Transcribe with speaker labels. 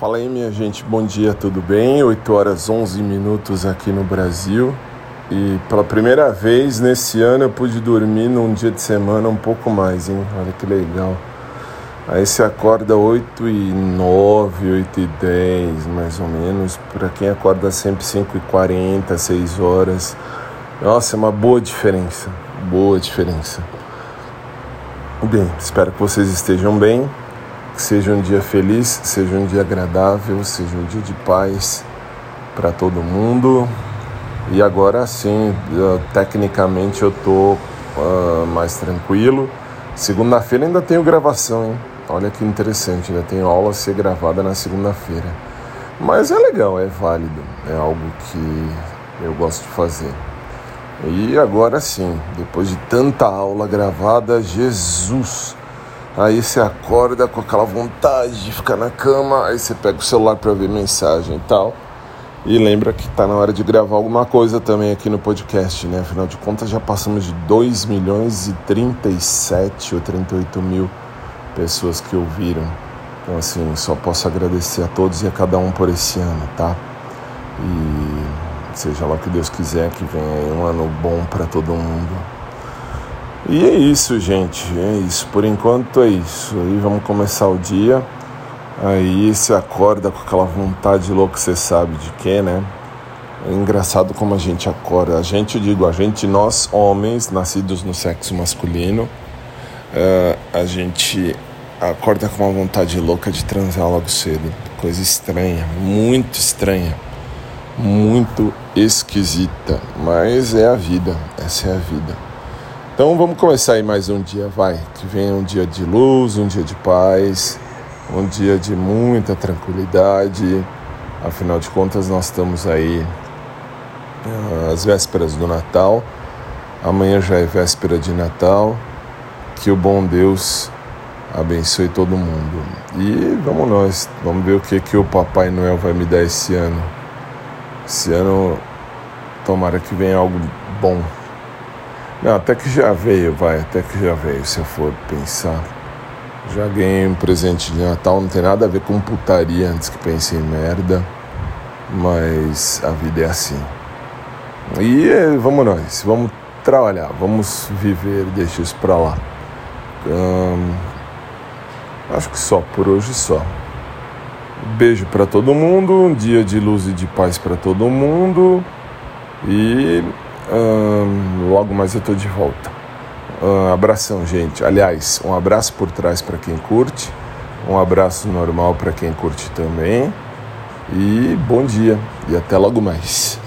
Speaker 1: Fala aí, minha gente, bom dia, tudo bem? 8 horas 11 minutos aqui no Brasil. E pela primeira vez nesse ano eu pude dormir num dia de semana um pouco mais, hein? Olha que legal. Aí você acorda 8 e 9, 8 e 10, mais ou menos. Para quem acorda sempre 5 e 40, 6 horas. Nossa, é uma boa diferença. Boa diferença. Bem, espero que vocês estejam bem. Seja um dia feliz, seja um dia agradável, seja um dia de paz para todo mundo. E agora sim, tecnicamente eu tô uh, mais tranquilo. Segunda-feira ainda tenho gravação, hein? Olha que interessante, ainda tenho aula a ser gravada na segunda-feira. Mas é legal, é válido, é algo que eu gosto de fazer. E agora sim, depois de tanta aula gravada, Jesus! Aí você acorda com aquela vontade de ficar na cama, aí você pega o celular para ver mensagem e tal. E lembra que está na hora de gravar alguma coisa também aqui no podcast, né? Afinal de contas já passamos de 2 milhões e 37 ou 38 mil pessoas que ouviram. Então assim, só posso agradecer a todos e a cada um por esse ano, tá? E seja lá o que Deus quiser, que venha um ano bom para todo mundo. E é isso, gente. É isso. Por enquanto é isso. Aí vamos começar o dia. Aí você acorda com aquela vontade louca, você sabe de quê, né? É engraçado como a gente acorda. A gente, eu digo, a gente, nós homens, nascidos no sexo masculino, uh, a gente acorda com uma vontade louca de transar logo cedo. Coisa estranha, muito estranha, muito esquisita. Mas é a vida, essa é a vida. Então vamos começar aí mais um dia, vai. Que venha um dia de luz, um dia de paz, um dia de muita tranquilidade. Afinal de contas, nós estamos aí ah, às vésperas do Natal. Amanhã já é véspera de Natal. Que o bom Deus abençoe todo mundo. E vamos nós, vamos ver o que, que o Papai Noel vai me dar esse ano. Esse ano, tomara que venha algo bom. Não, até que já veio, vai, até que já veio, se eu for pensar. Já ganhei um presente de Natal, não tem nada a ver com putaria antes que pense em merda, mas a vida é assim. E vamos nós, vamos trabalhar, vamos viver, deixa isso pra lá. Hum, acho que só, por hoje só. Beijo para todo mundo, um dia de luz e de paz para todo mundo. E logo mais eu tô de volta. abração, gente. Aliás, um abraço por trás para quem curte, um abraço normal para quem curte também. E bom dia e até logo mais.